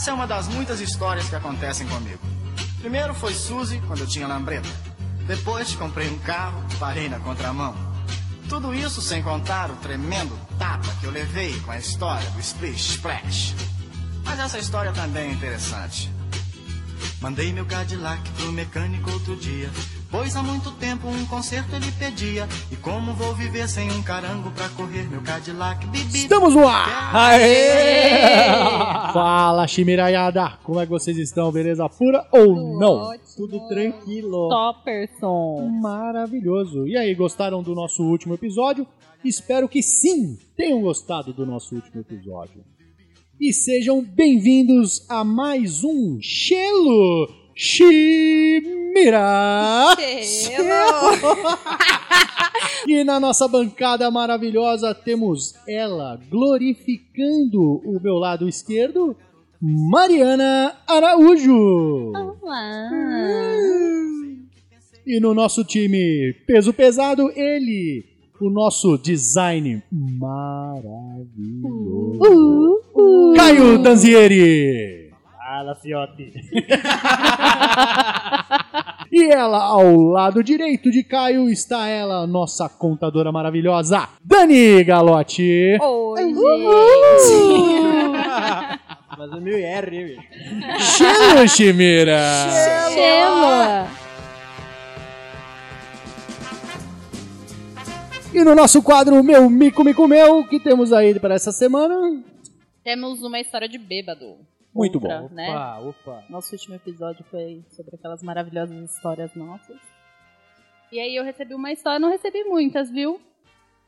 Essa é uma das muitas histórias que acontecem comigo. Primeiro foi Suzy, quando eu tinha lambreta. Depois comprei um carro, parei na contramão. Tudo isso sem contar o tremendo tapa que eu levei com a história do Splish Splash. Mas essa história também é interessante. Mandei meu Cadillac pro mecânico outro dia. Pois há muito tempo um concerto ele pedia. E como vou viver sem um carango pra correr meu Cadillac? Bibi. Estamos no ar! Aê! Fala, chimiraiada! Como é que vocês estão? Beleza pura ou Tudo não? ótimo. Tudo tranquilo. Topperson. Maravilhoso. E aí, gostaram do nosso último episódio? Espero que sim tenham gostado do nosso último episódio. E sejam bem-vindos a mais um Chelo Chimira! E na nossa bancada maravilhosa temos ela glorificando o meu lado esquerdo, Mariana Araújo. Olá. E no nosso time peso pesado, ele, o nosso design maravilhoso. Caio Danzieri. Fala, fiote. E ela, ao lado direito de Caio, está ela, nossa contadora maravilhosa, Dani Galotti. Oi, gente. Mas é meio R, bicho? Chelo Chimira. Chela. E no nosso quadro Meu Mico Mico Meu, que temos aí para essa semana? Temos uma história de bêbado. Muito Outra, bom. Né? Opa, opa. Nosso último episódio foi sobre aquelas maravilhosas histórias nossas. E aí eu recebi uma história, não recebi muitas, viu?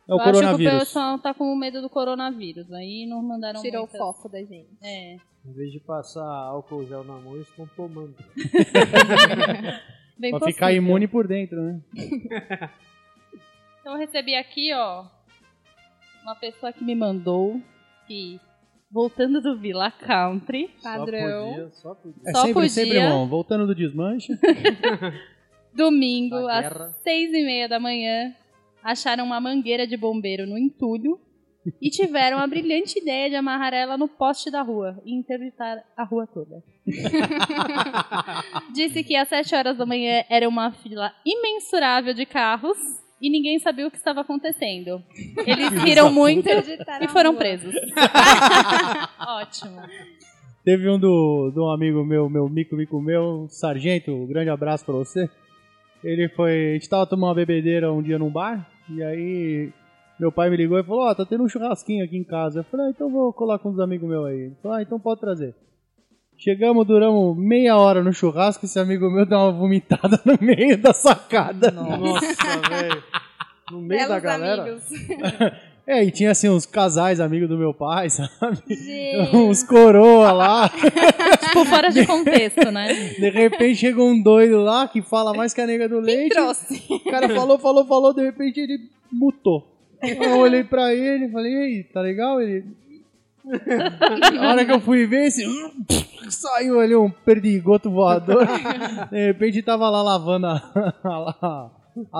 É o eu acho que o coronavírus. pessoal tá com medo do coronavírus. Aí não mandaram Tirou o muitas. foco da gente. É. Em vez de passar álcool gel na mão, eles estão tomando. Bem Pra possível. ficar imune por dentro, né? Então eu recebi aqui, ó, uma pessoa que me mandou que voltando do Villa Country, Padrão. Só podia, só podia. É Só sempre, podia. sempre bom. Voltando do desmanche. domingo, Da às guerra. seis e meia da manhã, acharam uma mangueira de bombeiro no entulho e tiveram a brilhante ideia de amarrar ela no poste da rua e interditar a rua toda. Disse que às sete horas da manhã era uma fila imensurável de carros e ninguém sabia o que estava acontecendo. Eles riram muito e foram presos. Ótimo. Teve um do, do amigo meu, meu Mico Mico meu, Sargento, um grande abraço pra você. Ele foi. A gente tava tomando uma bebedeira um dia num bar, e aí meu pai me ligou e falou: Ó, tá tendo um churrasquinho aqui em casa. Eu falei: ah, então vou colar com uns amigos meus aí. Ele falou: ah, então pode trazer. Chegamos, duramos meia hora no churrasco, esse amigo meu deu uma vomitada no meio da sacada. Nossa, velho. No meio da Belos galera. amigos. É, e tinha assim uns casais amigos do meu pai, sabe? Gente. uns coroa lá. Tipo, fora de contexto, né? De repente chega um doido lá que fala mais que a nega do leite. Trouxe. O cara falou, falou, falou, de repente ele mutou. Eu olhei pra ele e falei, e aí, tá legal? Ele. Na hora que eu fui ver, esse. Saiu ali um perdigoto voador. De repente tava lá lavando a, a,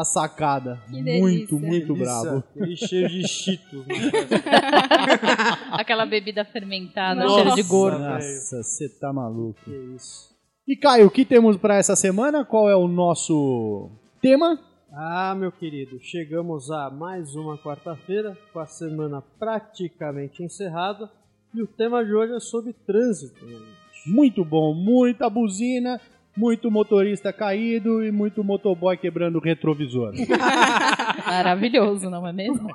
a sacada. Que muito, delícia. muito Delícia. bravo. E cheio de cheetos. né? Aquela bebida fermentada, cheiro de gordo. Nossa, você tá maluco. Que isso. E Caio, o que temos pra essa semana? Qual é o nosso tema? Ah, meu querido, chegamos a mais uma quarta-feira, com a semana praticamente encerrada. E o tema de hoje é sobre trânsito. Muito bom, muita buzina, muito motorista caído e muito motoboy quebrando o retrovisor. Maravilhoso, não é mesmo?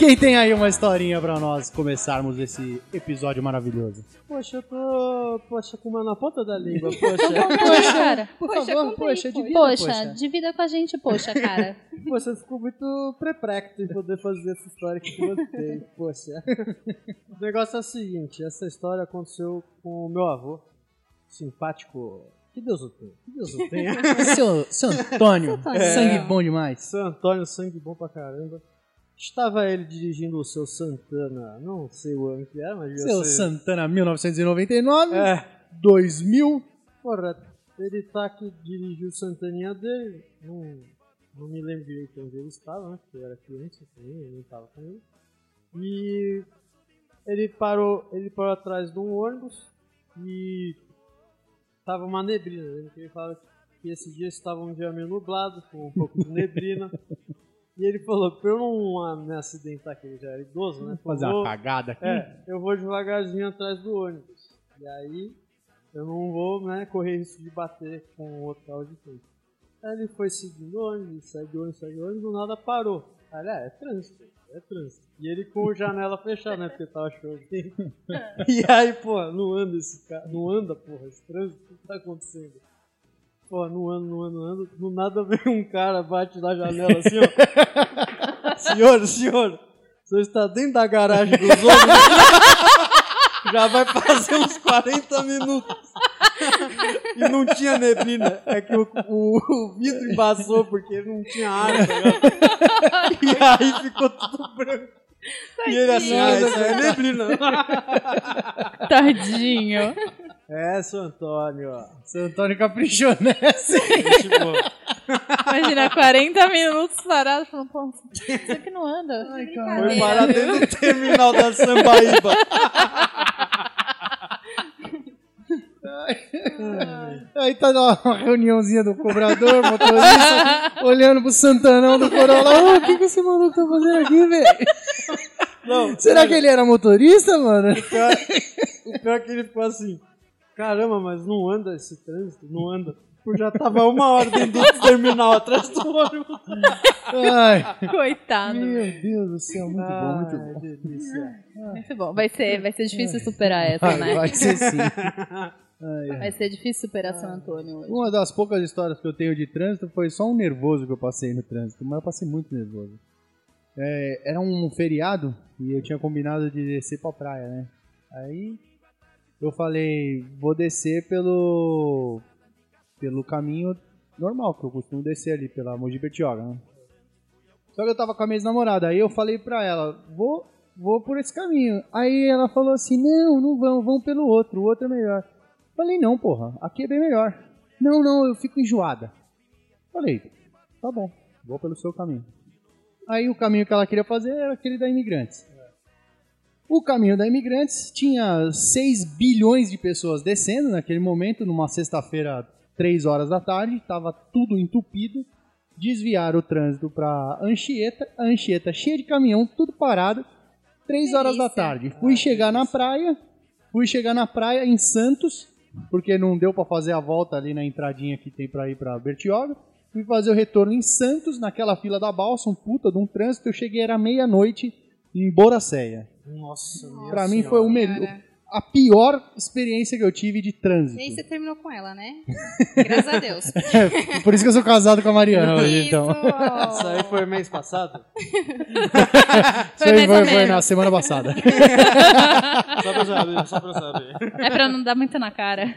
Quem tem aí uma historinha pra nós começarmos esse episódio maravilhoso? Poxa, eu tô. Poxa, com uma na ponta da língua, poxa. Poxa, cara. Por Poxa, favor, aí, poxa, poxa. divida, Poxa, poxa. divida com a gente, poxa, cara. Você ficou muito perplexo em poder fazer essa história que eu gostei. Poxa. O negócio é o seguinte: essa história aconteceu com o meu avô, simpático. Que Deus o tenha. Que Deus o tenha. Seu, seu Antônio, Antônio. sangue bom demais. Seu Antônio, sangue bom pra caramba. Estava ele dirigindo o seu Santana, não sei o ano que era, mas Seu ser- Santana 1999, É, 2000. correto. Ele tá aqui, dirigiu o Santaninha dele, não, não me lembro direito onde ele estava, né? Porque eu era criança também, eu não estava com ele. E ele parou, ele parou atrás de um ônibus e tava uma neblina. Que ele falava que esse dia estava um dia meio nublado, com um pouco de neblina. e ele falou, pra eu não me acidentar, que ele já era idoso, né? Fazer uma cagada aqui. é, eu vou devagarzinho atrás do ônibus. E aí eu não vou né, correr risco de bater com o outro carro de frente. Aí ele foi seguindo o ônibus, segue o ônibus, segue o ônibus, do nada parou. Aí ele, ah, é trânsito, é trânsito. E ele com a janela fechada, né? Porque tava chovendo. e aí, pô, não anda esse carro, não anda, porra, esse trânsito, o que tá acontecendo? Pô, não anda, não anda, não anda. Do nada vem um cara, bate na janela assim, ó. senhor, senhor, o senhor está dentro da garagem dos ônibus? Já vai fazer uns 40 minutos. E não tinha neblina. É que o, o- o vidro embaçou porque não tinha ar, tá? E aí ficou tudo branco. E ele assim, ah, isso aí é neblina. Tadinho. É, seu Antônio, ó. Seu Antônio caprichou nessa. Tipo, Imagina, 40 minutos parado, falando, pô, isso aqui não anda. Ai, foi parar dentro do terminal da Sambaíba. Aí tá uma reuniãozinha do cobrador, motorista, olhando pro Santanão do Corolla. O que, que esse maluco tá fazendo aqui, velho? Será que ele era motorista, mano? O pior, o pior é que ele ficou assim, caramba, mas não anda esse trânsito, não anda. Porque já tava uma hora dentro do terminal atrás do ônibus. Ai, Coitado. meu Deus do céu, muito bom, muito bom. Ai, delícia. Muito bom. Vai ser, vai ser difícil superar essa, né? vai ser sim. Ai, ai. Vai ser difícil superar São Antônio hoje. Uma das poucas histórias que eu tenho de trânsito foi só um nervoso que eu passei no trânsito, mas eu passei muito nervoso. É, era um feriado e eu tinha combinado de descer pra praia, né? Aí eu falei, vou descer pelo pelo caminho normal, que eu costumo descer ali, pela Mogi Bertioga, né? Só que eu tava com a minha namorada, aí eu falei pra ela, vou, vou por esse caminho. Aí ela falou assim, não, não vão, vão pelo outro, o outro é melhor. Falei, não, porra, aqui é bem melhor. Não, não, eu fico enjoada. Falei, tá bom, vou pelo seu caminho. Aí o caminho que ela queria fazer era aquele da Imigrantes. O caminho da Imigrantes tinha 6 bilhões de pessoas descendo naquele momento, numa sexta-feira, 3 horas da tarde, estava tudo entupido. Desviaram o trânsito para Anchieta, a Anchieta cheia de caminhão, tudo parado. 3 horas da tarde. Fui chegar na praia, fui chegar na praia em Santos, porque não deu para fazer a volta ali na entradinha que tem para ir para Bertioga. Fui fazer o retorno em Santos, naquela fila da balsa, um puta de um trânsito. Eu cheguei, era meia-noite em Boracéia. Nossa, Pra mim senhora. foi o melhor. A pior experiência que eu tive de trânsito. E aí você terminou com ela, né? Graças a Deus. Por isso que eu sou casado com a Mariana hoje, então. Isso aí foi mês passado? Isso aí mais foi, ou foi menos. na semana passada. Só pra saber, só pra saber. É pra não dar muito na cara.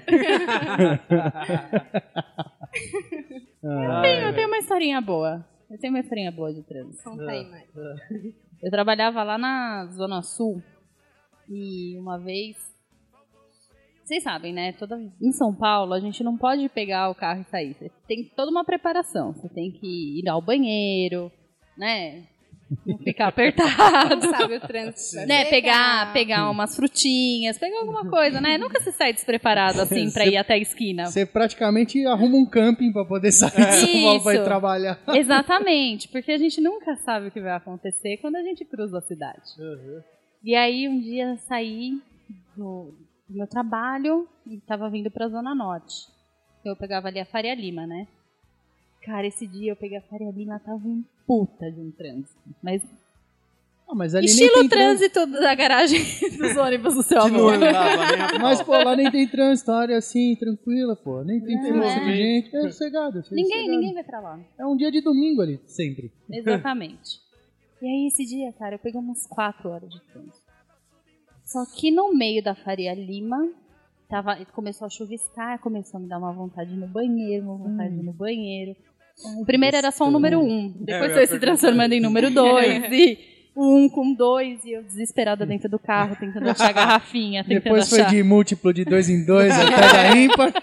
Ah, Eu tenho uma historinha boa. Eu tenho uma historinha boa de trânsito. Conta aí, Mari. Eu trabalhava lá na Zona Sul e uma vez. Vocês sabem, né? Toda... Em São Paulo, a gente não pode pegar o carro e sair. Você tem toda uma preparação. Você tem que ir ao banheiro, né? Não ficar apertado. Não sabe o trânsito. né, pegar, pegar. umas frutinhas, pegar alguma coisa, né? Nunca se sai despreparado assim pra ir até a esquina. Você praticamente arruma um camping pra poder sair de São Paulo pra ir trabalhar. Exatamente, porque a gente nunca sabe o que vai acontecer quando a gente cruza a cidade. E aí um dia eu saí do, do meu trabalho e tava vindo pra Zona Norte. Eu pegava ali a Faria Lima, né? Cara, esse dia eu peguei a Faria Lima, tava um puta de um trânsito. Mas Ah, mas ali estilo nem tem trânsito da garagem dos ônibus do seu não avô. Mas, pô, lá nem tem trânsito, a área assim, tranquila, pô. Nem tem Não, é. de gente. É sossegado. é Ninguém, sossegado. ninguém vai pra lá. É um dia de domingo ali, sempre. Exatamente. e aí esse dia, cara, eu peguei umas 4 horas de trânsito. Só que no meio da Faria Lima, tava, começou a chuviscar, começou a me dar uma vontade no banheiro, uma vontade de ir no banheiro. O primeiro era só o número 1, um, depois eu foi se transformando em número 2. e um com dois, e eu desesperada dentro do carro, tentando achar a garrafinha, tentando Depois foi achar. de múltiplo de dois em dois até da ímpar.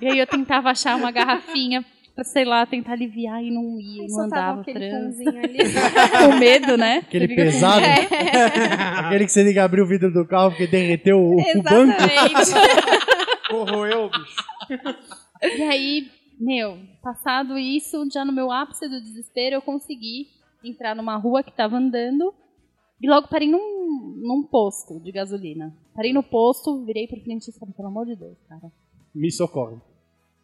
E aí eu tentava achar uma garrafinha pra, sei lá, tentar aliviar e não ia, e não andava trânsito. ali. Com medo, né? Aquele Você fica com pesado. medo. Aquele que você tem que abrir o vidro do carro porque derreteu o, o banco. Exatamente. Corroeu, bicho. E aí, meu, passado isso, já no meu ápice do desespero, eu consegui entrar numa rua que tava andando e logo parei num, num posto de gasolina. Parei no posto, virei pro frente e falei, pelo amor de Deus, cara. Me socorre.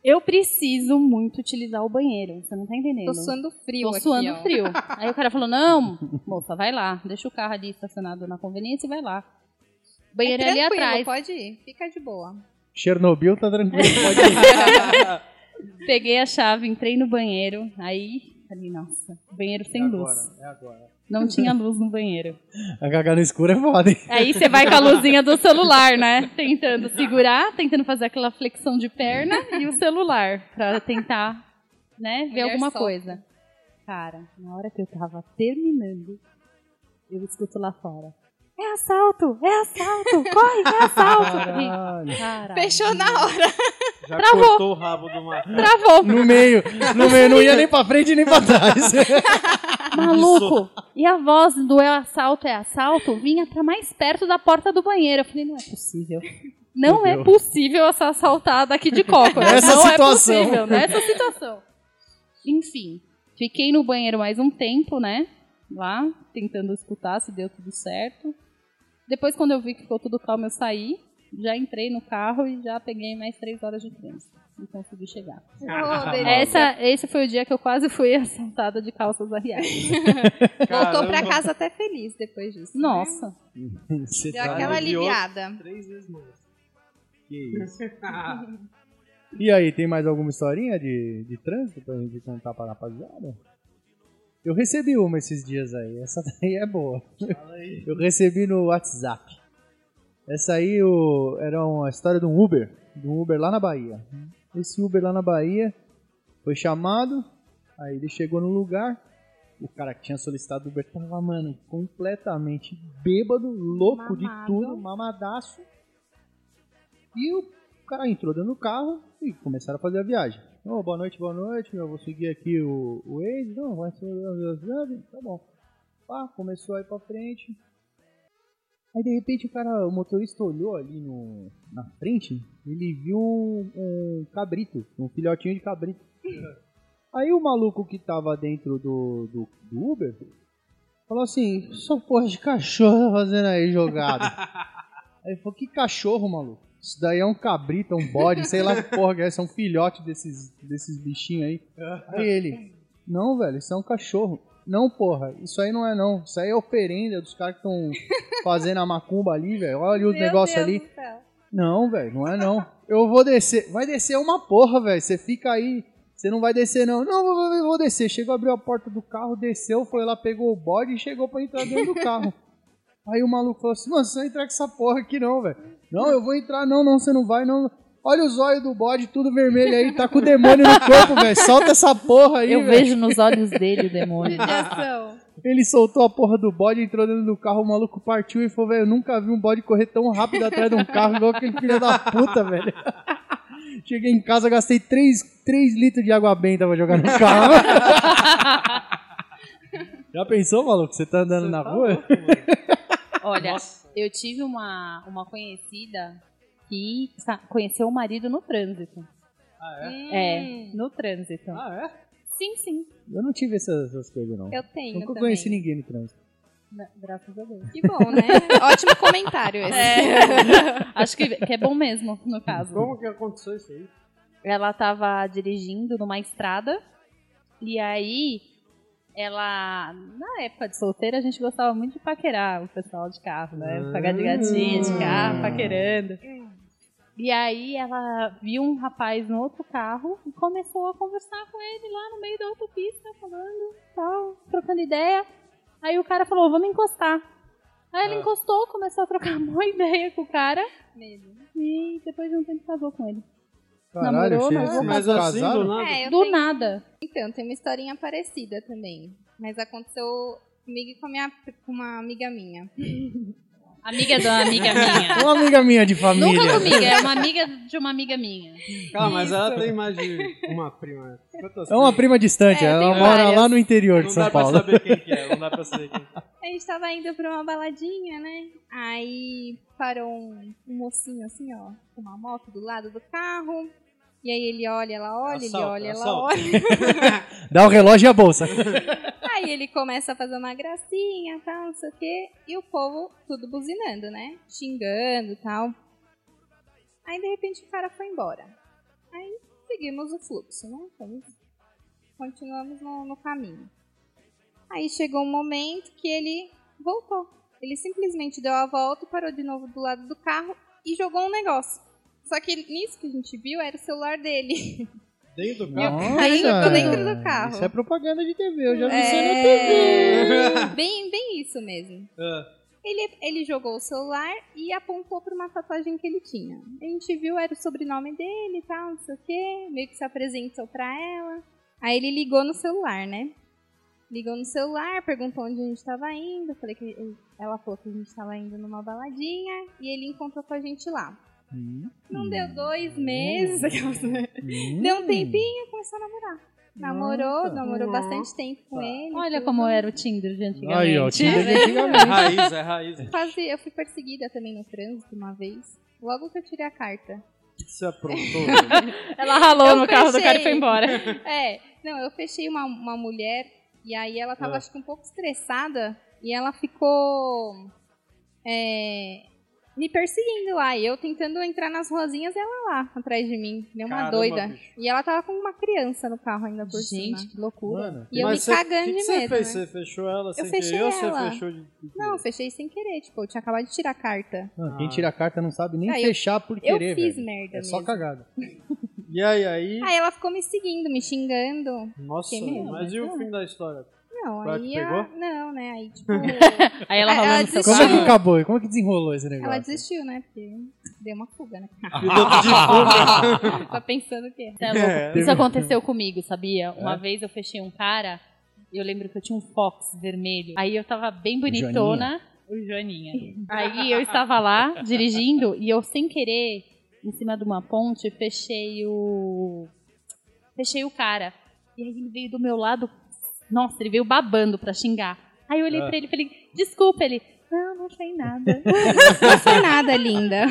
Eu preciso muito utilizar o banheiro, você não tá entendendo? Tô suando frio Tô aqui, suando ó. frio. Aí o cara falou, não, moça, vai lá, deixa o carro ali estacionado na conveniência e vai lá. O banheiro é, ali tranquilo, atrás. pode ir. Fica de boa. Chernobyl tá tranquilo, pode ir. Peguei a chave, entrei no banheiro, aí falei, nossa, banheiro sem luz. É agora. Não tinha luz no banheiro. A cagar no escuro é foda, hein? Aí você vai com a luzinha do celular, né? Tentando segurar, tentando fazer aquela flexão de perna e o celular pra tentar, né, ver Mulher alguma solta. coisa. Cara, na hora que eu tava terminando, eu escuto lá fora. É assalto! É assalto! Corre, é assalto! Caralho. Caralho. Fechou na hora. Já Travou. cortou o rabo do macaco. Travou! No meio, no meio, não ia nem pra frente nem pra trás. Maluco! E a voz do é assalto, é assalto vinha pra mais perto da porta do banheiro. Eu falei, não é possível. Não Meu é Deus. possível ser assaltada aqui de coco. Nessa não situação. é possível, nessa situação. Enfim, fiquei no banheiro mais um tempo, né? Lá, tentando escutar se deu tudo certo. Depois, quando eu vi que ficou tudo calmo, eu saí. Já entrei no carro e já peguei mais três horas de trânsito. E consegui chegar. Delícia. Essa, esse foi o dia que eu quase fui assaltada de calças arriadas. Voltou pra casa até feliz depois disso. né? Nossa. Você Deu tá- aquela aliviada. Três vezes mais. Que isso. E aí, tem mais alguma historinha de, de trânsito pra gente contar pra rapaziada? Eu recebi uma esses dias aí, essa daí é boa. Eu recebi no WhatsApp. Essa aí o, era uma história de um Uber, de um Uber lá na Bahia. Esse Uber lá na Bahia foi chamado, aí ele chegou no lugar, o cara que tinha solicitado o Uber tava, mano, completamente bêbado, louco de Mamado. tudo, mamadaço. E o cara entrou dentro do carro e começaram a fazer a viagem. Ô, boa noite, boa noite, eu vou seguir aqui o, o Waze. Não, vai ser. Tá bom. Pá, começou a ir pra frente. Aí de repente o cara, o motorista olhou ali no, na frente, ele viu um, um cabrito, um filhotinho de cabrito. Aí o maluco que tava dentro do, do, do Uber falou assim: Só porra de cachorro tá fazendo aí jogado. aí ele falou: Que cachorro, maluco? Isso daí é um cabrito, é um bode, sei lá que porra que é, isso é um filhote desses, desses bichinhos aí. Aí ele: Não, velho, isso é um cachorro. Não, porra, isso aí não é não. Isso aí é oferenda dos caras que estão fazendo a macumba ali, velho. Olha os Meu negócios Deus ali. Não, velho, não é não. Eu vou descer. Vai descer uma porra, velho. Você fica aí. Você não vai descer, não. Não, vou, vou, vou descer. Chegou, abriu a porta do carro, desceu, foi lá, pegou o bode e chegou pra entrar dentro do carro. Aí o maluco falou assim, mano, você não vai entrar com essa porra aqui não, velho. Não, eu vou entrar, não, não, você não vai, não. Olha os olhos do bode, tudo vermelho aí, tá com o demônio no corpo, velho. Solta essa porra aí, Eu velho. vejo nos olhos dele o demônio. Ele soltou a porra do bode, entrou dentro do carro, o maluco partiu e falou, velho, eu nunca vi um bode correr tão rápido atrás de um carro igual aquele filho da puta, velho. Cheguei em casa, gastei 3, 3 litros de água benta pra jogar no carro. Já pensou, maluco? Você tá andando na rua? Olha, Nossa. eu tive uma, uma conhecida que conheceu o marido no trânsito. Ah, é? Hum, É, no trânsito. Ah, é? Sim, sim. Eu não tive essas, essas coisas, não. Eu tenho Nunca também. conheci ninguém no trânsito. Na- Graças a Deus. Que bom, né? Ótimo comentário esse. É. Acho que, que é bom mesmo, no caso. Como que aconteceu isso aí? Ela tava dirigindo numa estrada e aí ela, na época de solteira, a gente gostava muito de paquerar o pessoal de carro, né? Pagar de gatinha de carro, paquerando. E aí ela viu um rapaz no outro carro e começou a conversar com ele lá no meio da autopista, falando, tal, trocando ideia. Aí o cara falou, vamos encostar. Aí ela Ah. encostou, começou a trocar uma ideia com o cara Mesmo. e depois de um tempo casou com ele. Caralho, Namorou, mas assim, Mas assim, casado? do nada? É, Do tenho- nada. Então, tem uma historinha parecida também. Mas aconteceu Comigo e com, a minha, com uma amiga minha. Amiga da amiga minha. Uma amiga minha de família. Nunca comigo, é uma amiga de uma amiga minha. Calma, mas ela tem mais de uma prima. É uma prima distante, É, ela mora várias. lá no interior de Não São dá pra Paulo. saber quem que é, não dá pra saber quem que é. A gente tava indo pra uma baladinha, né? Aí parou um, um mocinho assim, ó, com uma moto do lado do carro. E aí ele olha, ela olha, ele olha, ela assalto. olha. Dá o relógio e a bolsa. Aí ele começa a fazer uma gracinha, tal, não sei o quê. E o povo tudo buzinando, né? Xingando e tal. Aí de repente o cara foi embora. Aí seguimos o fluxo, né? Fomos- continuamos no, no caminho. Aí chegou um momento que ele voltou. Ele simplesmente deu a volta e parou de novo do lado do carro e jogou um negócio. Só que nisso que a gente viu era o celular dele. Dentro do carro. Nossa, dentro do carro. Isso é propaganda de TV, eu já vi É. isso na TV. bem, bem isso mesmo. É. Ele, ele jogou o celular e apontou para uma tatuagem que ele tinha. A gente viu, era o sobrenome dele e tal, não sei o quê. Meio que se apresentou pra ela. Aí ele ligou no celular, né? Ligou no celular, perguntou onde a gente tava indo. Falei que ela falou que a gente tava indo numa baladinha e ele encontrou com a gente lá. Hum, Não deu dois meses, hum. deu um tempinho e começou a namorar. Namorou, Nossa. namorou bastante tempo com ele. Olha tudo. como era o Tinder de antigamente. Aí, ó, Tinder de É antigamente. raiz, é raiz. Quase, eu fui perseguida também no trânsito uma vez. Logo que eu tirei a carta. Você aprontou. Ela ralou Eu no carro do cara e fechei. foi embora. É, não, eu fechei uma, uma mulher e aí ela tava, Ah. acho que um pouco estressada e ela ficou é, me perseguindo lá. E eu tentando entrar nas ruazinhas e ela lá, atrás de mim, nem uma Caramba, doida. bicho. E ela tava com uma criança no carro ainda por Gente, cima. que loucura. Mano, E eu me você- cagando que que de você medo, fez? né? Você fechou ela sem fechei querer ou você ela. fechou de... Não, eu fechei sem querer, tipo, eu tinha acabado de tirar a carta. Não, quem tira a carta não sabe nem Ah, eu- fechar por Eu querer, fiz velho. merda É só mesmo. cagada. E aí, aí... Aí ela ficou me seguindo, me xingando. Nossa, mas e o fim da história? Não, aí ela, pegou? não, né? Aí tipo, Aí ela no seu. Como é que acabou? Como é que desenrolou esse negócio? ela desistiu, né? Porque deu uma fuga, né? De fuga. tá pensando o quê? É. É. Isso aconteceu comigo, sabia? Uma É? vez eu fechei um cara, eu lembro que eu tinha um Fox vermelho. Aí eu tava bem bonitona. O Joaninha. Aí eu estava lá, dirigindo, e eu, sem querer, em cima de uma ponte, fechei o. Fechei o cara. E aí ele veio do meu lado. Nossa, ele veio babando pra xingar. Aí eu olhei Ah. pra ele e falei, desculpa, ele. Não, não foi nada. Não foi nada, linda.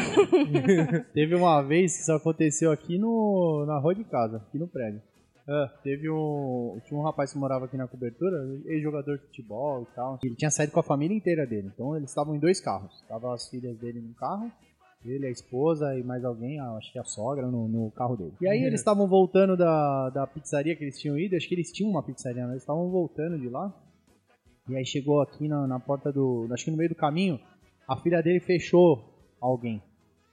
Teve uma vez que isso aconteceu aqui no, na rua de casa, aqui no prédio. Ah, teve um. Tinha um rapaz que morava aqui na cobertura, ex-jogador de futebol e tal. Ele tinha saído com a família inteira dele. Então eles estavam em dois carros. Estavam as filhas dele num carro, ele, a esposa e mais alguém, acho que a sogra, no, no carro dele. E aí eles estavam voltando da, da pizzaria que eles tinham ido, acho que eles tinham uma pizzaria, mas eles estavam voltando de lá. E aí chegou aqui na, na porta do. Acho que no meio do caminho, a filha dele fechou alguém.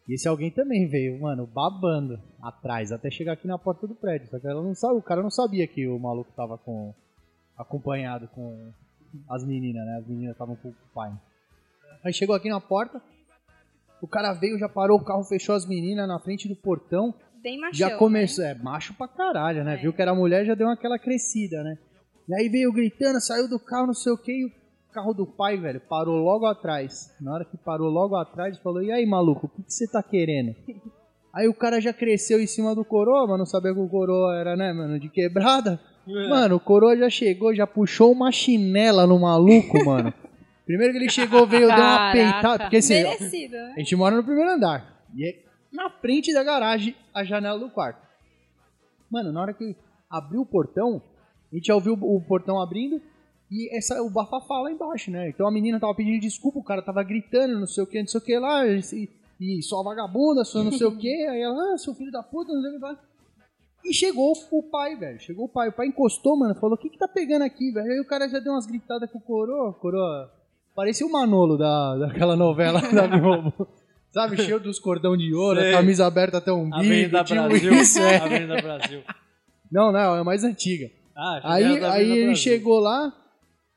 E esse alguém também veio, mano, babando atrás, até chegar aqui na porta do prédio. Só que ela não sabe, o cara não sabia que o maluco tava com. acompanhado com as meninas, né? As meninas estavam com o pai. Aí chegou aqui na porta, o cara veio, já parou o carro, fechou as meninas na frente do portão. Bem machão, Já começou, é, macho pra caralho, né? É. Viu que era mulher, já deu aquela crescida, né? E aí veio gritando, saiu do carro, não sei o que, e o carro do pai, velho, parou logo atrás. Na hora que parou logo atrás, falou, e aí, maluco, o que que você tá querendo? Aí o cara já cresceu em cima do coroa, mas não sabia que o coroa era, né, mano, de quebrada. Mano, o coroa já chegou, já puxou uma chinela no maluco, mano. Primeiro que ele chegou, veio, deu uma peitada, porque assim, Merecido, né? a gente mora no primeiro andar. E é na frente da garagem, a janela do quarto. Mano, na hora que abriu o portão, a gente já ouviu o portão abrindo e essa, o bafafá lá embaixo, né? Então a menina tava pedindo desculpa, o cara tava gritando, não sei o que, não sei o que lá, e, e só vagabunda, só não sei o que. Aí ela, ah, seu filho da puta, não sei o que lá. E chegou o pai, velho. Chegou o pai. O pai encostou, mano. Falou: O que que tá pegando aqui, velho? Aí o cara já deu umas gritadas com o coroa. Coroa. Parecia o Manolo da, daquela novela da Globo. Sabe? Cheio dos cordão de ouro, Sei. a camisa aberta até o umbigo. Avenida Brasil. isso, é. Avenida Brasil. Não, não, é a mais antiga. Ah, Aí, aí ele Brasil. chegou lá,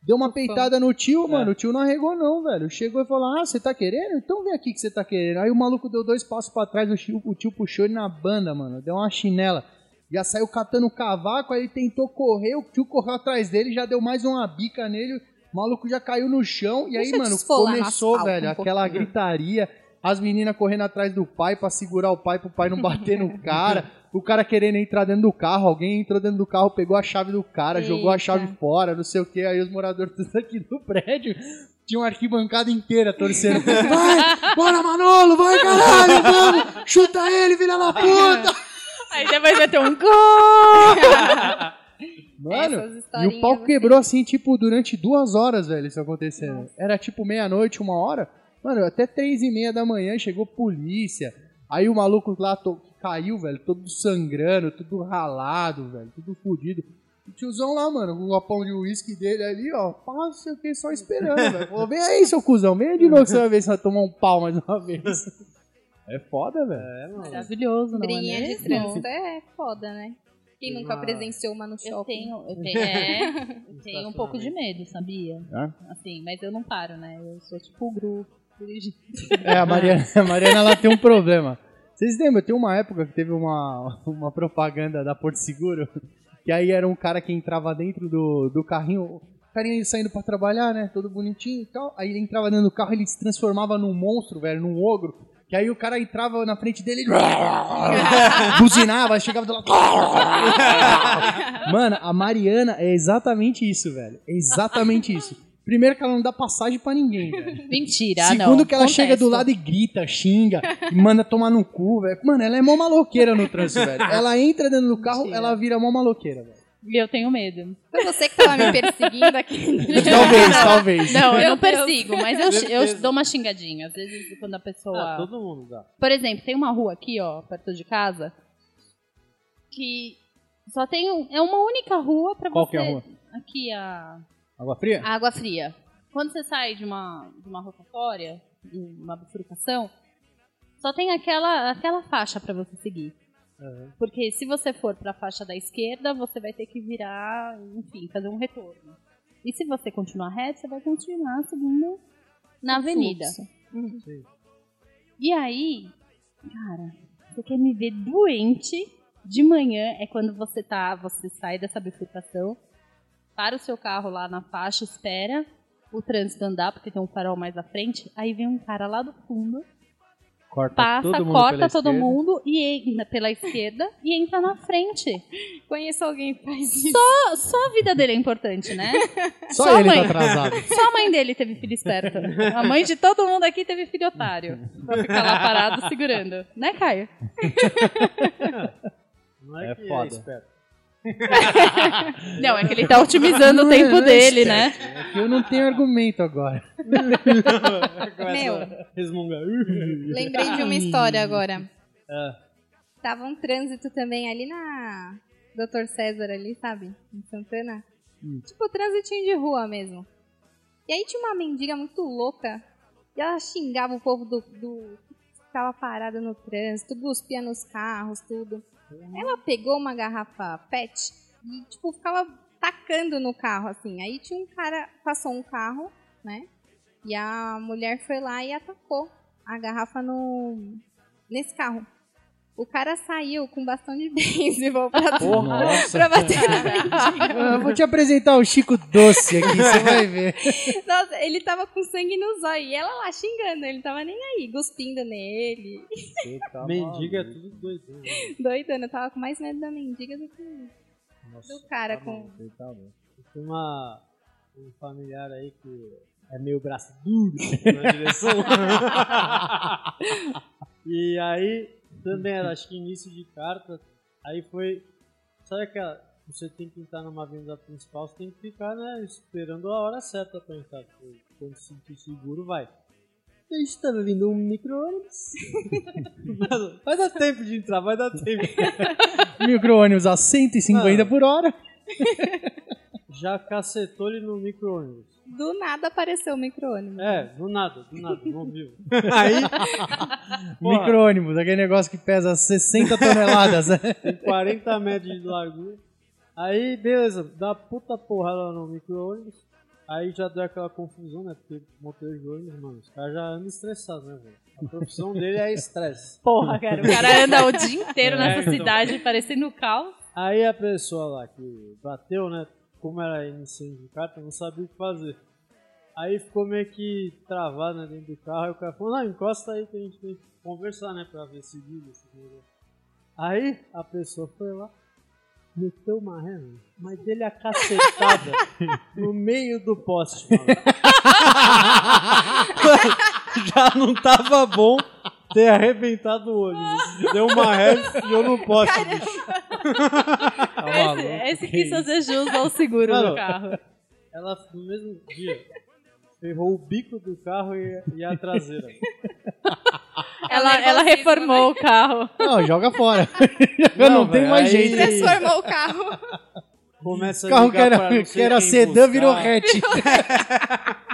deu uma peitada no tio, É. mano. O tio não arregou, não, velho. Chegou e falou: Ah, você tá querendo? Então vem aqui que você tá querendo. Aí o maluco deu dois passos pra trás, o tio, o tio puxou ele na banda, mano. Deu uma chinela. Já saiu catando o cavaco, aí ele tentou correr, o tio correu atrás dele, já deu mais uma bica nele. O maluco já caiu no chão e aí, Deixa mano, começou, velho, um aquela gritaria. As meninas correndo atrás do pai pra segurar o pai pro pai não bater no cara. O cara querendo entrar dentro do carro, alguém entrou dentro do carro, pegou a chave do cara, jogou a Eita. chave fora, não sei o que. Aí os moradores aqui do prédio tinham uma arquibancada inteira torcendo. Vai, bora Manolo, vai caralho, vamos, chuta ele, filha da puta. Aí depois vai ter um gol! Mano, e o pau assim. quebrou assim, tipo, durante duas horas, velho, isso acontecendo. Era tipo meia-noite, uma hora. Mano, até três e meia da manhã chegou polícia. Aí o maluco lá to- caiu, velho, todo sangrando, tudo ralado, velho, tudo fodido. O tiozão lá, mano, com o copão de uísque dele ali, ó, passa o que só esperando, velho. Falou, vem aí, seu cuzão, vem aí de novo que você vai ver se vai tomar um pau mais uma vez. É foda, velho. É, mano. Maravilhoso, não é Briguinha de trânsito é foda, né? Quem nunca uma- presenciou uma no Eu shopping? tenho, eu tenho, é, eu tenho um pouco de medo, sabia? É? Assim, mas eu não paro, né? Eu sou tipo o grupo. É, a Mariana, a Mariana ela tem um problema. Vocês lembram? Tem uma época que teve uma, uma propaganda da Porto Seguro, que aí era um cara que entrava dentro do, do carrinho, o carinha saindo pra trabalhar, né? Todo bonitinho e tal. Aí ele entrava dentro do carro ele se transformava num monstro, velho, num ogro. Que aí o cara entrava na frente dele e buzinava, chegava do lado. Mano, a Mariana é exatamente isso, velho. É exatamente isso. Primeiro que ela não dá passagem pra ninguém, velho. Mentira, ah, Segundo não. que ela chega do lado e grita, xinga, e manda tomar no cu, velho. Mano, ela é mó maloqueira no trânsito, velho. Ela entra dentro do carro, Mentira. ela vira mó maloqueira, velho. E eu tenho medo. Foi você que tava me perseguindo aqui. Talvez, talvez. Não, eu não persigo, mas eu, eu dou uma xingadinha. Às vezes, quando a pessoa. Ah, todo mundo dá. Por exemplo, tem uma rua aqui, ó, perto de casa, que só tem um, é uma única rua pra Qual você. que é a rua? Aqui a Água fria? Água Fria. Quando você sai de uma de uma rotatória, de uma bifurcação, só tem aquela aquela faixa pra você seguir. Aham. Porque se você for pra faixa da esquerda, você vai ter que virar, enfim, fazer um retorno. E se você continuar reto, você vai continuar seguindo na avenida. Sim. E aí, cara, você quer me ver doente de manhã é quando você tá, você sai dessa bifurcação, para o seu carro lá na faixa, espera o trânsito andar, porque tem um farol mais à frente, aí vem um cara lá do fundo, Corta passa, todo mundo corta pela todo esquerda. mundo e entra pela esquerda e entra na frente. Conheço alguém que faz isso. Só, só a vida dele é importante, né? Só, Só a ele mãe. tá atrasado. Só a mãe dele teve filho esperto. A mãe de todo mundo aqui teve filho otário. Pra ficar lá parado segurando. Né, Caio? Não é, É que foda. é esperto. Não, é que ele tá otimizando o Não tempo é dele, né? É que eu não tenho argumento agora. Meu, lembrei de uma história agora. É. Tava um trânsito também ali na Dr. César ali, sabe? Em Santana. Tipo, trânsitinho de rua mesmo. E aí tinha uma mendiga muito louca. E ela xingava o povo do, do que tava parado no trânsito, cuspia nos carros, tudo. Ela pegou uma garrafa PET e, tipo, ficava tacando no carro, assim. Aí tinha um cara, passou um carro, né? E a mulher foi lá e atacou a garrafa no nesse carro. O cara saiu com bastão de beisebol pra, Nossa. pra bater na mendiga. Eu vou te apresentar o Chico Doce aqui, você vai ver. Nossa, ele tava com sangue nos olhos. E ela lá xingando, ele tava nem aí, cuspindo nele. Mendiga é tudo doidinho. Doidando, eu tava com mais medo da mendiga do que Nossa, do cara tá com. tá bom. Tem uma, um familiar aí que é meio braço duro na direção. e aí, também era, acho que início de carta, aí foi. Sabe aquela. Você tem que entrar numa avenida principal, você tem que ficar, né, esperando a hora certa pra entrar. porque Quando se sentir seguro, vai. A gente tá vindo um micro-ônibus. vai dar tempo de entrar, vai dar tempo. Micro-ônibus a 150 Mano. por hora. Já cacetou ele no micro-ônibus. Do nada apareceu o micro-ônibus. É, do nada, do nada, não viu. Aí. Micro-ônibus, aquele negócio que pesa 60 toneladas. né? tem 40 metros de largura. Aí, beleza, dá puta porrada no micro-ônibus. Aí já deu aquela confusão, né? Porque motor de ônibus, mano, os caras já andam estressados, né, velho? A profissão dele é estresse. Porra, cara. O cara anda o dia inteiro É, nessa então. cidade parecendo caos. Aí a pessoa lá que bateu, né? Como era iniciante de carta, não sabia o que fazer. Aí ficou meio que travado né, dentro do carro. Aí o cara falou: Não, encosta aí que a gente tem que conversar, né? Pra ver se liga esse negócio. Aí a pessoa foi lá, meteu uma ré, mas dele a cacetada no meio do poste, mano. Já não tava bom ter arrebentado o olho. Deu uma ré e enfiou no poste, bicho. Tá Esse, esse quis fazer jus ao seguro Mano, do carro. Ela, no mesmo dia, ferrou o bico do carro e, e a traseira. Ela, ela reformou o carro. Não, joga fora. Eu não, Não, tenho velho, mais aí- jeito. Transformou o carro. Começa O a carro que ligar pra era, não que era quem sedã virou buscar. hatch.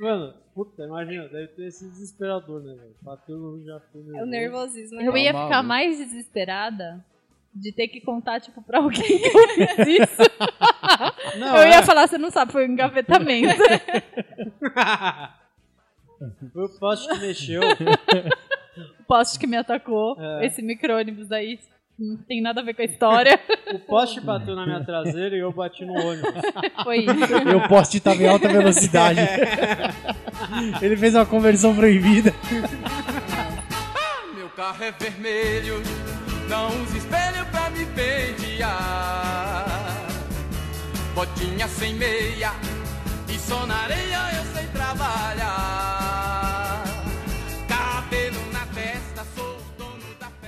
Mano, puta, imagina, deve ter esse desesperador, né, velho? Bateu no já foi É o nervosismo. Eu né? ia Tá ficar mais desesperada de ter que contar, tipo, pra alguém que eu fiz isso. Não, eu ia é. falar, você não sabe, foi um engavetamento. Foi o poste que mexeu. o poste que me atacou, É. esse micro-ônibus aí, não tem nada a ver com a história. O poste bateu na minha traseira e eu bati no ônibus. Foi isso. E o poste tava em alta velocidade. Ele fez uma conversão proibida. Meu carro é vermelho, não use espelho pra me pentear. Botinha sem meia e só na areia eu sei trabalhar.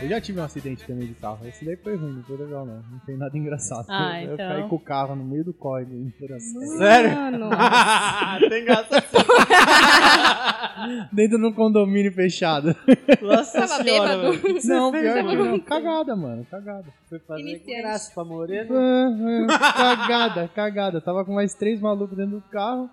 Eu já tive um acidente também de carro. Esse daí foi ruim, não foi legal não. Não tem nada engraçado. Ah, eu, eu então. caí com o carro no meio do córrego. em Florianópolis. Sério? Mano, Tem graça. Dentro de um condomínio fechado. Nossa Tava senhora, bêbado? velho. Não, pior que mano? não. Cagada, mano. Cagada. Foi fazer Iniciante. graça pra Morena. Cagada, cagada. Tava com mais três malucos dentro do carro.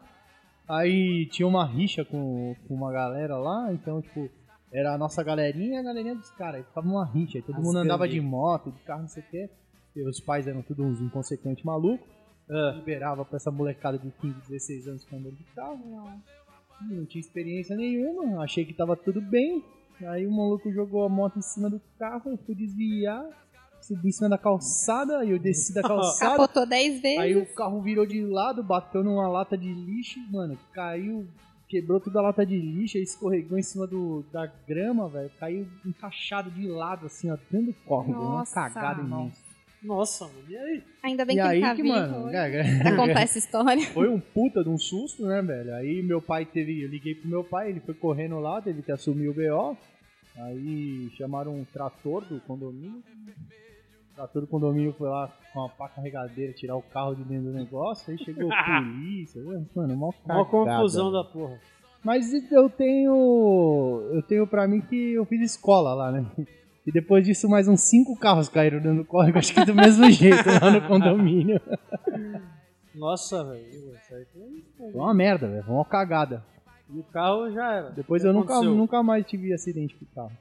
Aí tinha uma rixa com, com uma galera lá, então, tipo, era a nossa galerinha e a galerinha dos caras. Aí Ficava uma rixa, aí todo As mundo andava de moto, de carro, não sei o quê. E os pais eram tudo uns inconsequentes malucos. Ah, Liberava pra essa molecada de 15, 16 anos que andando de carro. Não. não tinha experiência nenhuma, achei que tava tudo bem. Aí o maluco jogou a moto em cima do carro, eu fui desviar, subi em cima da calçada, aí eu desci da calçada. capotou 10 vezes. Aí o carro virou de lado, bateu numa lata de lixo, mano, caiu, quebrou toda a lata de lixo, aí escorregou em cima do, da grama, velho, caiu encaixado de lado, assim, ó, dentro do córrego, uma Nossa, cagada imensa. nossa, mano, e aí? Ainda bem E que aí ele tá que, vivo mano, hoje cara, pra contar essa história. foi um puta de um susto, né, velho? Aí meu pai teve. Eu liguei pro meu pai, ele foi correndo lá, teve que assumir o BO. Aí chamaram um trator do condomínio. O trator do condomínio foi lá com uma pá carregadeira tirar o carro de dentro do negócio. Aí chegou a polícia. Mano, mó cagada. confusão da porra. Mas eu tenho. Eu tenho pra mim que eu fiz escola lá, né? E depois disso, mais uns cinco carros caíram dentro do córrego, acho que do mesmo jeito lá no condomínio. Nossa, velho. isso aí foi- Foi uma merda, velho. Foi uma cagada. E o carro já era. Depois que eu nunca, nunca mais tive acidente com o carro.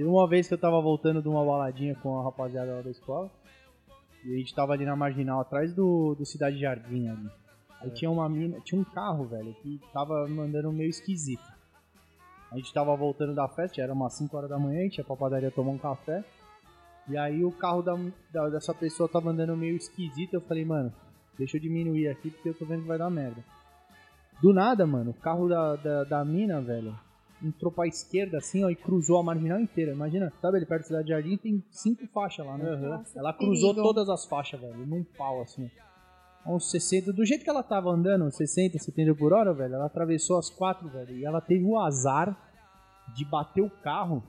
Teve uma vez que eu tava voltando de uma baladinha com a rapaziada lá da escola. E a gente tava ali na marginal, atrás do, do Cidade Jardim ali. Aí tinha uma mina, tinha um carro, velho, que tava mandando meio esquisito. A gente tava voltando da festa, era umas 5 horas da manhã, a gente ia pra padaria tomar um café. E aí o carro da, da- dessa pessoa tava andando meio esquisito. Eu falei, mano, deixa eu diminuir aqui porque eu tô vendo que vai dar merda. Do nada, mano, o carro da, da, da mina, velho, entrou pra esquerda assim, ó, e cruzou a marginal inteira. Imagina, sabe, ele perto da Cidade Jardim tem cinco faixas lá, né? Nossa, Ela cruzou perigo. todas as faixas, velho, num pau assim. Uns 60, do jeito que ela tava andando, 60, 70 por hora, velho, ela atravessou as quatro, velho, e ela teve o azar de bater o carro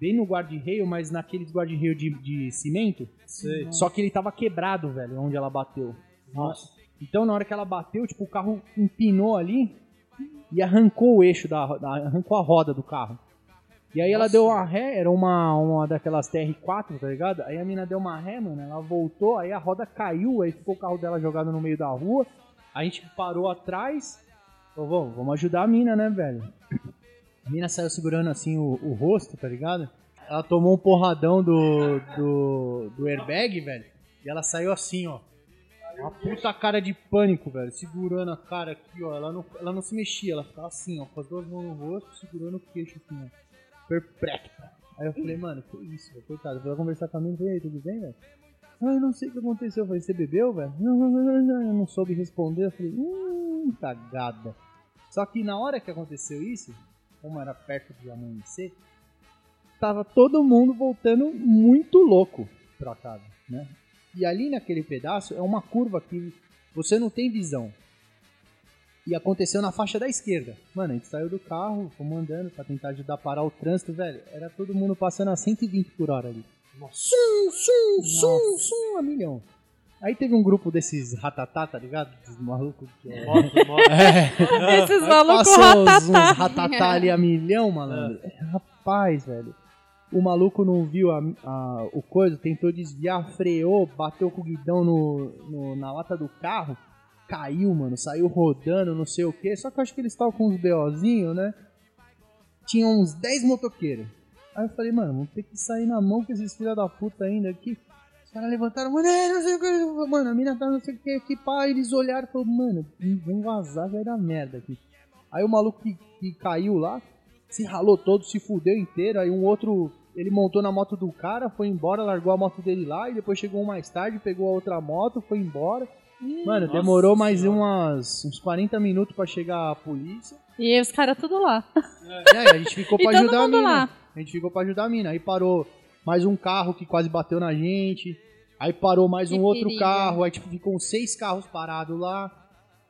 bem no guarda-reio, mas naqueles guarda-reio de, de cimento. Sei. Só que ele tava quebrado, velho, onde ela bateu. Nossa. Então, na hora que ela bateu, tipo, o carro empinou ali e arrancou o eixo da, da- arrancou a roda do carro. E aí ela deu uma ré, era uma, uma daquelas TR4, tá ligado? Aí a mina deu uma ré, mano, ela voltou, aí a roda caiu, aí ficou o carro dela jogado no meio da rua. A gente parou atrás. Falou, vamos, vamos ajudar a mina, né, velho? A mina saiu segurando assim o, o rosto, tá ligado? Ela tomou um porradão do, do, do airbag, velho. E ela saiu assim, ó. Uma puta cara de pânico, velho. Segurando a cara aqui, ó. Ela não, ela não se mexia, ela ficava assim, ó. Com as duas mãos no rosto, segurando o queixo assim, ó. Perplexo. Aí eu falei, mano, que isso, velho? Coitado. Eu conversar com a minha e falei, "E aí, tudo bem, velho? Ah, eu não sei o que aconteceu. Eu falei, você bebeu, velho? Não, não, não, não. Eu não soube responder. Eu falei, hum. muita gada. Só que na hora que aconteceu isso, como era perto de amanhecer, tava todo mundo voltando muito louco pra casa, né? E ali naquele pedaço é uma curva que você não tem visão. E aconteceu na faixa da esquerda. Mano, a gente saiu do carro, fomos andando pra tentar ajudar a parar o trânsito, velho. Era todo mundo passando a 120 por hora ali. Sum, sum, sum, sum, a milhão. Aí teve um grupo desses ratatá, tá ligado? Dos malucos que é... Esses Aí malucos passou uns- ratatá. uns ratatá ali a milhão, malandro. Rapaz, velho. O maluco não viu a, a- o coisa, tentou desviar, freou, bateu com o guidão no, no- na lata do carro, caiu, mano, saiu rodando, não sei o que. Só que eu acho que eles estavam com uns BOzinhos, né? Tinha uns 10 motoqueiros. Aí eu falei, mano, vamos ter que sair na mão com esses filha da puta ainda aqui. Os caras levantaram, mano, é, não sei o que, mano, a mina tá não sei o que aqui, pá. Eles olharam e falaram, mano, vamos vazar, vai dar merda aqui. Aí o maluco que, que caiu lá, se ralou todo, se fudeu inteiro. Aí um outro, ele montou na moto do cara, foi embora, largou a moto dele lá. E depois chegou um mais tarde, pegou a outra moto, foi embora. Mano, demorou mais umas, uns 40 minutos pra chegar a polícia. E os caras tudo lá. E aí, a gente ficou E pra ajudar a mina. lá. A gente ficou pra ajudar a mina. Aí parou mais um carro que quase bateu na gente. Aí parou mais Que um outro perigo. carro. Aí tipo, ficou uns seis carros parados lá.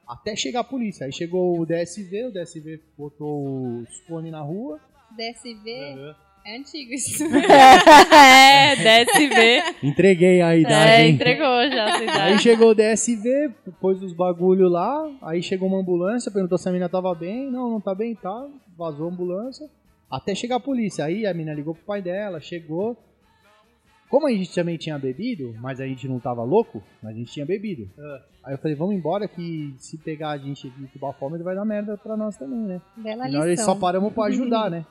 Até chegar a polícia. Aí chegou o DSV, o DSV botou os fones na rua. DSV é antigo isso. é, DSV. Entreguei a idade. É, hein? entregou já a sua Aí idade. chegou o DSV, pôs os bagulho lá, aí chegou uma ambulância, perguntou se a mina tava bem, não, não tá bem, tá, vazou a ambulância, até chegar a polícia. Aí a mina ligou pro pai dela, chegou. Como a gente também tinha bebido, mas a gente não tava louco, mas a gente tinha bebido. Aí eu falei, vamos embora que se pegar a gente aqui com bafômetro vai dar merda pra nós também, né? Bela E nós só paramos pra ajudar, né?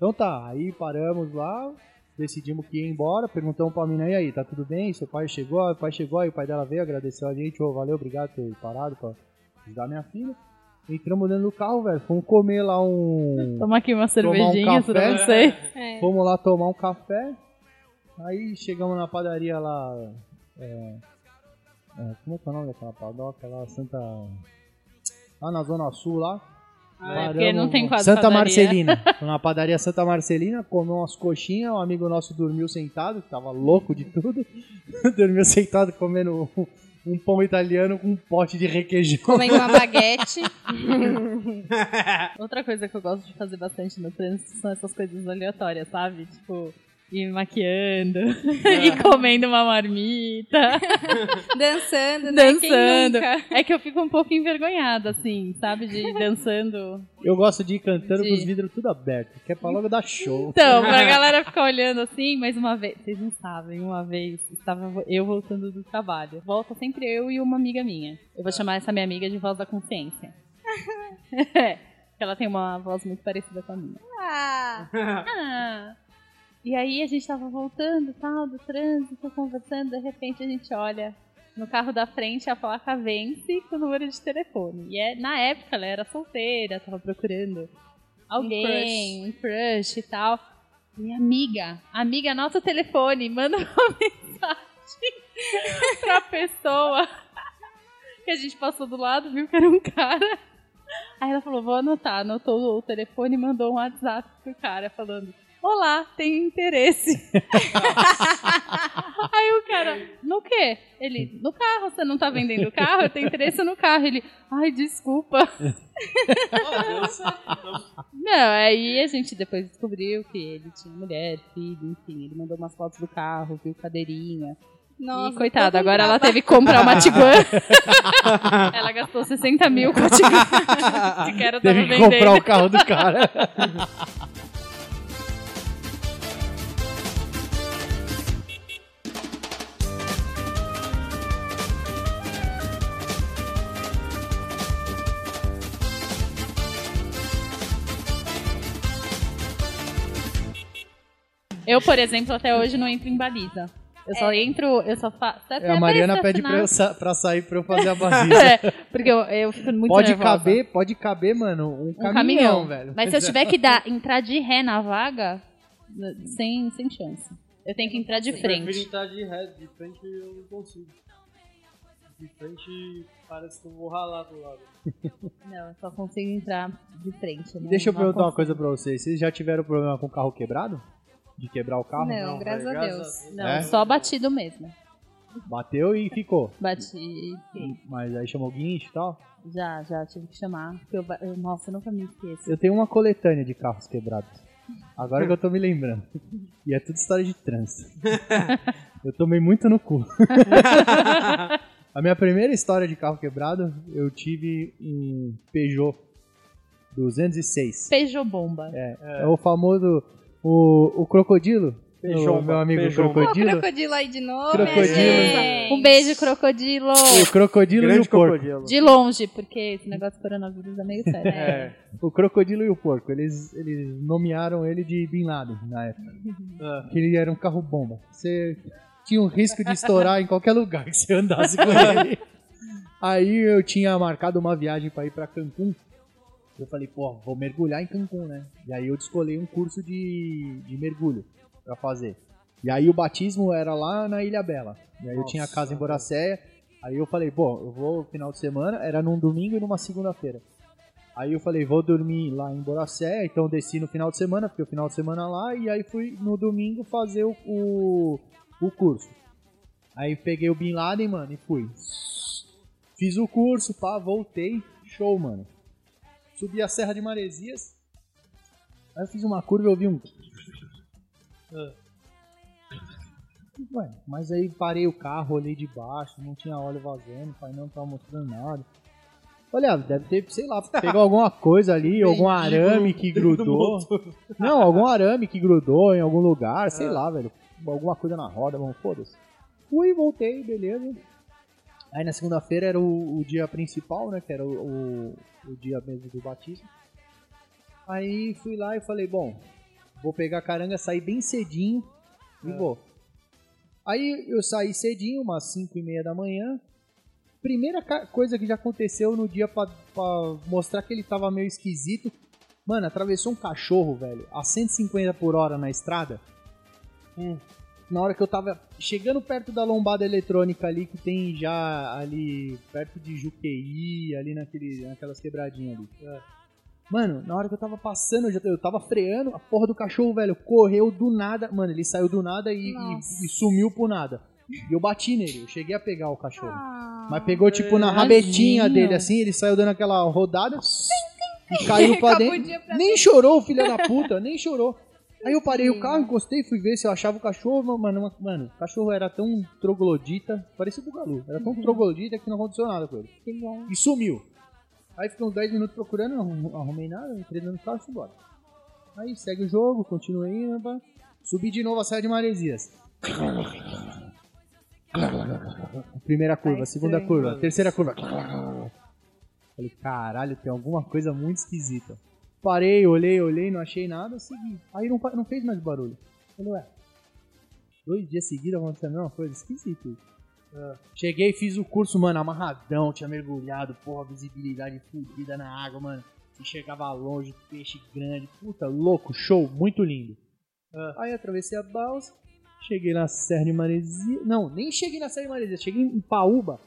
Então tá, aí paramos lá, decidimos que ia embora, perguntamos pra mina, e aí, tá tudo bem? Seu pai chegou? Aí O pai chegou, aí o pai dela veio, agradeceu a gente, ô, valeu, obrigado por ter parado pra ajudar minha filha. Entramos dentro do carro, velho, fomos comer lá um... Toma aqui uma Tomar um cervejinha pra café. você. É. Fomos lá tomar um café, aí chegamos na padaria lá, é, é, como é que é o nome daquela padoca lá, Santa... Lá na Zona Sul lá. É, porque não tem quase Santa padaria. Marcelina. Na padaria Santa Marcelina, comeu umas coxinhas, um amigo nosso dormiu sentado, que tava louco de tudo. dormiu sentado comendo um, um pão italiano com um pote de requeijão. Comendo uma baguete. Outra coisa que eu gosto de fazer bastante no trânsito são essas coisas aleatórias, sabe? Tipo, ir maquiando, ir comendo uma marmita, dançando, né? Quem dançando. nunca? É que eu fico um pouco envergonhada, assim, sabe? De ir dançando. Eu gosto de ir cantando De- com os vidros tudo abertos, que é pra logo dar show. Então, pra galera ficar olhando assim, mas uma vez, vocês não sabem, uma vez estava eu voltando do trabalho. Volta sempre eu e uma amiga minha. Eu vou chamar essa minha amiga de voz da consciência. É, porque ela tem uma voz muito parecida com a minha. Ah, Ah. E aí a gente tava voltando, tal, do trânsito, conversando, de repente a gente olha no carro da frente a placa vence com o número de telefone. E é, na época ela era solteira, tava procurando alguém, um crush, e tal. Minha amiga, amiga, anota o telefone, manda uma mensagem pra pessoa que a gente passou do lado, viu que era um cara. Aí ela falou, vou anotar. Anotou o telefone e mandou um WhatsApp pro cara falando, olá, tem interesse. Aí o cara, no quê? Ele, no carro, você não tá vendendo o carro? Eu tenho interesse no carro. Ele, ai, desculpa. Não, aí a gente depois descobriu que ele tinha mulher, filho, enfim. Ele mandou umas fotos do carro, viu cadeirinha. nossa. e coitada, agora ela teve que comprar uma Tiguan. ela gastou 60 mil com a Tiguan. que era tava Teve que vendendo. comprar o carro do cara. Eu, por exemplo, até hoje não entro em baliza. Eu só entro, eu só faço. É, a Mariana pede pra, eu sa- pra sair pra eu fazer a baliza. É, porque eu, eu fico muito pode nervosa. caber, pode caber, mano, um, um caminhão, caminhão, velho. Mas se eu tiver que dar, entrar de ré na vaga, sem, sem chance. Eu tenho que entrar de Eu frente. entrar de ré, de frente eu não consigo. de frente parece que eu vou ralar do lado. Não, eu só consigo entrar de frente. Né? Deixa eu perguntar uma coisa pra vocês. Vocês já tiveram problema com o carro quebrado? De quebrar o carro? Não, graças a graças Deus. a Deus. Não, É? só batido mesmo. Bateu e ficou. Bati. Mas aí chamou guincho e tal. Já, já tive que chamar. porque Eu, ba- eu- nossa, eu nunca me esqueço. Eu tenho uma coletânea de carros quebrados. Agora que eu tô me lembrando. E é tudo história de trânsito. Eu tomei muito no cu. A minha primeira história de carro quebrado, eu tive um Peugeot 206. Peugeot bomba. É, o famoso. O, o crocodilo. Pejomba, o meu amigo. Ô, crocodilo. crocodilo aí de novo, Crocodilo. minha gente. Um beijo, crocodilo. O crocodilo e Grande o porco. crocodilo. De longe, porque esse negócio do coronavírus é meio sério. né? É. O crocodilo e o porco. Eles, eles nomearam ele de Bin Laden na época. Ah. Que ele era um carro bomba. Você tinha o risco de estourar em qualquer lugar que você andasse com ele. Aí eu tinha marcado uma viagem pra ir pra Cancún. Eu falei, pô, vou mergulhar em Cancún, né? E aí eu descolei um curso de, de mergulho pra fazer. E aí o batismo era lá na Ilha Bela. E aí eu tinha a Nossa, casa em Boracéia. Aí eu falei, pô, eu vou final de semana, era num domingo e numa segunda-feira. Aí eu falei, vou dormir lá em Boracé, então desci no final de semana, fiquei o final de semana lá, e aí fui no domingo fazer o, o, o curso. Aí peguei o Bin Laden, mano, e fui. Fiz o curso, pá, voltei, show, mano. Subi a Serra de Maresias, aí eu fiz uma curva e ouvi um... Ué, mas aí parei o carro, olhei de baixo, não tinha óleo vazando, o painel não tava mostrando nada. Olha, deve ter, sei lá, pegou alguma coisa ali, algum arame que grudou. Não, algum arame que grudou em algum lugar, sei lá, velho. Alguma coisa na roda, vamos, foda-se. Fui, voltei, beleza. Aí na segunda-feira era o, o dia principal, né? Que era o, o, o dia mesmo do batismo. Aí fui lá e falei, bom, vou pegar caranga, sair bem cedinho e vou. Aí eu saí cedinho, umas 5 e meia da manhã. Primeira coisa que já aconteceu no dia pra, pra mostrar que ele tava meio esquisito. Mano, atravessou um cachorro, velho, a 150 por hora na estrada. Hum. Na hora que eu tava chegando perto da lombada eletrônica ali, que tem já ali perto de Juqueí, ali naquele, naquelas quebradinhas ali. Mano, na hora que eu tava passando, eu, já, eu tava freando, a porra do cachorro, velho, correu do nada. Mano, ele saiu do nada e, e- e sumiu por nada. E eu bati nele, eu cheguei a pegar o cachorro. Ah, Mas pegou tipo na rabetinha dele assim, ele saiu dando aquela rodada e caiu pra dentro. Pra Nem chorou, filha da puta, nem chorou. Aí eu parei o carro, encostei, fui ver se eu achava o cachorro, mano, mano, o cachorro era tão troglodita, parecia o Galu, era tão troglodita que não aconteceu nada com ele. que bom. E sumiu. Aí fiquei uns 10 minutos procurando, não arrum- arrumei nada, entrei do carro e fui embora. Aí segue o jogo, continuei indo, pá. subi de novo a Serra de Maresias. Primeira curva, segunda estranho. curva, terceira curva. Falei, caralho, tem alguma coisa muito esquisita. Parei, olhei, olhei, não achei nada, segui. Aí não, não fez mais barulho. Falei, ué, dois dias seguidos aconteceu a mesma coisa, esquisito isso. Cheguei, fiz o curso, mano, amarradão, tinha mergulhado, porra, visibilidade fodida na água, mano. E chegava longe, peixe grande, puta, louco, show, muito lindo. Aí atravessei a balsa, cheguei na Serra de Maresia. Não, nem cheguei na Serra de Maresia, cheguei em Paúba,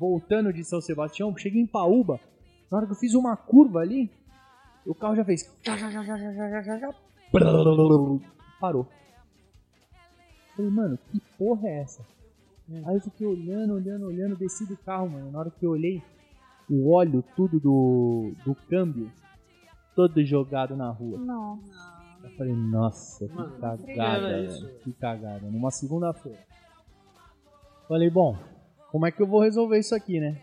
voltando de São Sebastião, cheguei em Paúba. Na hora que eu fiz uma curva ali, o carro já fez. Parou. Falei, mano, que porra é essa? Aí eu fiquei olhando, olhando, olhando, desci do carro, mano. Na hora que eu olhei, o óleo tudo do, do câmbio, todo jogado na rua. Nossa. Eu falei, nossa, que Mano, cagada, que era velho. isso? Que cagada. Numa segunda-feira. Falei, bom, como é que eu vou resolver isso aqui, né?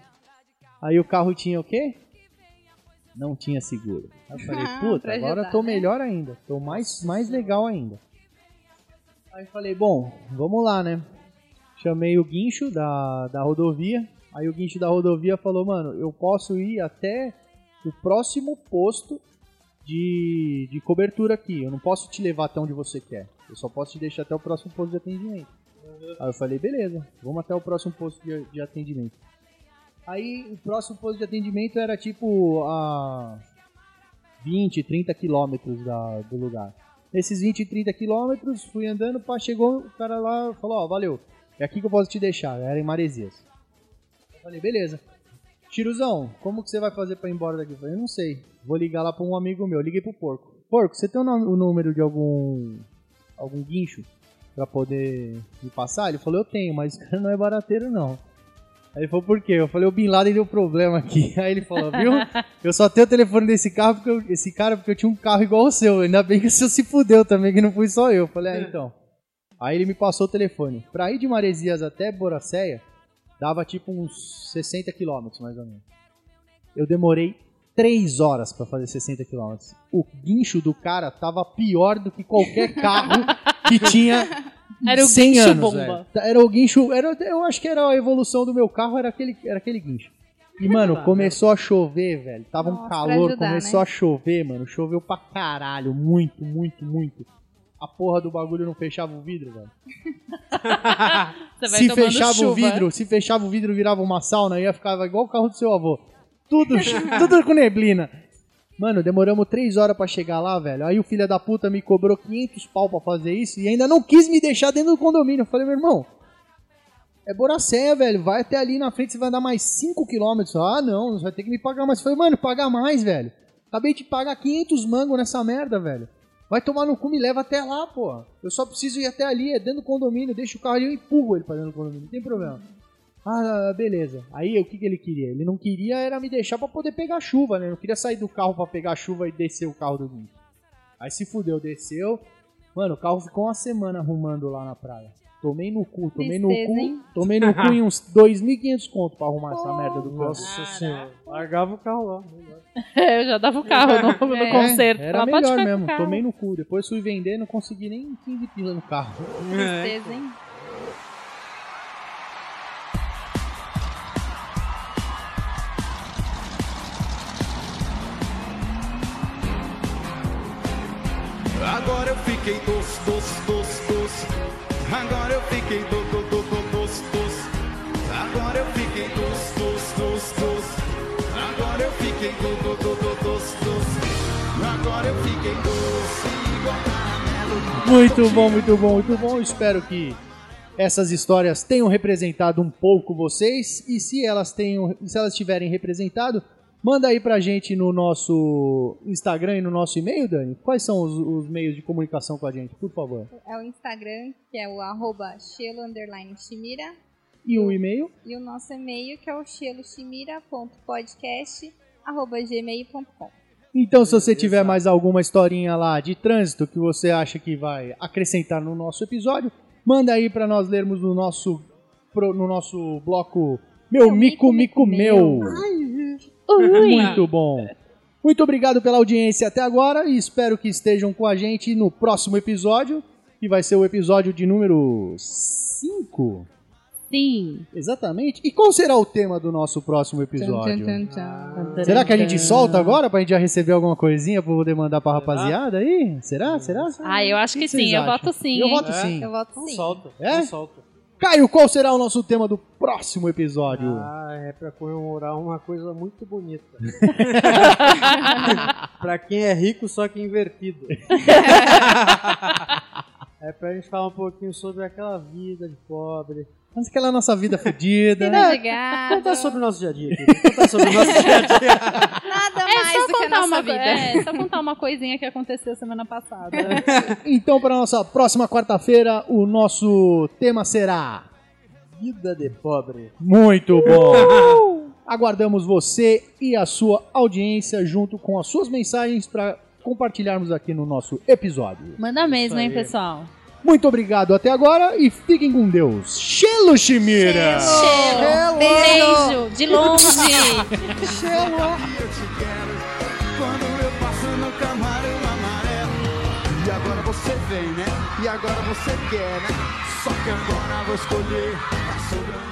Aí o carro tinha o quê? Não tinha seguro. Aí eu falei, Ah, puta, agora ajudar, tô né? melhor ainda. Tô mais, mais legal ainda. Aí falei, bom, vamos lá, né? Chamei o guincho da, da rodovia. Aí o guincho da rodovia falou, mano, eu posso ir até o próximo posto de, de cobertura aqui. Eu não posso te levar até onde você quer. Eu só posso te deixar até o próximo posto de atendimento. Aí eu falei, beleza, vamos até o próximo posto de, de atendimento. Aí o próximo posto de atendimento era tipo a 20, 30 quilômetros do lugar. Nesses 20, 30 quilômetros, fui andando, pá, chegou o cara lá falou, ó, valeu, é aqui que eu posso te deixar, era em Maresias. Falei, beleza. Tiruzão, como que você vai fazer pra ir embora daqui? Eu falei, não sei. Vou ligar lá pra um amigo meu. Liguei pro Porco. Porco, você tem o número de algum algum guincho pra poder me passar? Ele falou, eu tenho, mas cara não é barateiro não. Aí ele falou, por quê? Eu falei, o Bin Laden deu problema aqui. Aí ele falou, viu? Eu só tenho o telefone desse carro porque eu- esse cara porque eu tinha um carro igual o seu. Ainda bem que o seu se fudeu também, que não fui só eu. Eu falei, ah, então. Aí ele me passou o telefone. Pra ir de Maresias até Boracéia, dava tipo uns 60 quilômetros, mais ou menos. Eu demorei 3 horas pra fazer 60 quilômetros. O guincho do cara tava pior do que qualquer carro que tinha Era o 100 guincho anos, bomba. velho. Era o guincho, era, eu acho que era a evolução do meu carro, era aquele, era aquele guincho. E, mano, começou a chover, velho. Tava um Nossa, pra calor, ajudar, começou né? a chover, mano. Choveu pra caralho. Muito, muito, muito. A porra do bagulho não fechava o vidro, velho. Se fechava chuva. o vidro, se fechava o vidro, virava uma sauna, ia ficar igual o carro do seu avô. Tudo, tudo com neblina. Mano, demoramos três horas pra chegar lá, velho. Aí o filho da puta me cobrou 500 pau pra fazer isso e ainda não quis me deixar dentro do condomínio. Eu falei, meu irmão, é Boracéia, velho. Vai até ali na frente, você vai andar mais 5 quilômetros. Ah, não, você vai ter que me pagar mais. Eu falei, mano, pagar mais, velho. Acabei de pagar 500 mangos nessa merda, velho. Vai tomar no cu, me leva até lá, pô. Eu só preciso ir até ali, é dentro do condomínio. Deixa o carro ali, eu empurro ele pra dentro do condomínio. Não tem problema. Ah, beleza. Aí o que, que ele queria? Ele não queria era me deixar pra poder pegar chuva, né? Não queria sair do carro pra pegar chuva e descer o carro do guincho. Aí se fudeu, desceu. Mano, o carro ficou uma semana arrumando lá na praia. Tomei no cu, tomei no Tristeza, cu, hein? tomei no cu em uns 2.500 conto pra arrumar essa merda do carro. Nossa senhora. Largava o carro lá. É, eu já dava o carro no, no É, concerto. Era melhor mesmo, tomei no cu. Depois fui vender, não consegui nem 15 pila no carro. Tristeza, hein? Fiquei doce, doce, doce, doce. Agora eu fiquei do, do, do, do, doce, doce. Agora eu fiquei doce, doce, doce, doce. Agora eu fiquei do, do, do, do, doce, doce. Agora eu fiquei doce, igual caramelo. Muito bom, muito bom, muito bom. Espero que essas histórias tenham representado um pouco vocês. E se elas tenham, se elas tiverem representado, manda aí pra gente no nosso Instagram e no nosso e-mail, Dani. Quais são os, os meios de comunicação com a gente, por favor? É o Instagram, que é o arroba Shelo underline Shimira. E o e-mail? E o nosso e-mail, que é o sheloshimira.podcast arroba gmail.com. Então, se você tiver mais alguma historinha lá de trânsito que você acha que vai acrescentar no nosso episódio, manda aí pra nós lermos no nosso, pro- no nosso bloco Meu Mico Mico Meu. Muito bom. Muito obrigado pela audiência até agora e espero que estejam com a gente no próximo episódio, que vai ser o episódio de número 5. Sim. Exatamente. E qual será o tema do nosso próximo episódio? Tchan, tchan, tchan. Será que a gente solta agora pra gente já receber alguma coisinha pra poder mandar pra rapaziada aí? Será? Será? Ah, eu acho O que vocês sim, eu voto sim, Eu voto sim. Eu voto Não sim. solta. É? Não solta. Caio, qual será o nosso tema do próximo episódio? Ah, é pra comemorar uma coisa muito bonita. pra quem é rico, só que invertido. é pra gente falar um pouquinho sobre aquela vida de pobre. Mas aquela nossa vida fodida. Vida de gado. Contar sobre o nosso dia a dia. Contar sobre o nosso dia a dia. Nada É mais só do que a contar nossa uma vida. É, só contar uma coisinha que aconteceu semana passada. Então, para nossa próxima quarta-feira, o nosso tema será Vida de pobre. muito bom. Aguardamos você e a sua audiência junto com as suas mensagens para compartilharmos aqui no nosso episódio. Manda mesmo, hein, pessoal? Muito obrigado até agora e fiquem com Deus. Chelo Chimira! Cheiro. Beijo. De longe. Eu te quero quando eu passo no camarão amarelo. E agora você vem, né? E agora você quer, né? Só que agora eu vou escolher. Sobrando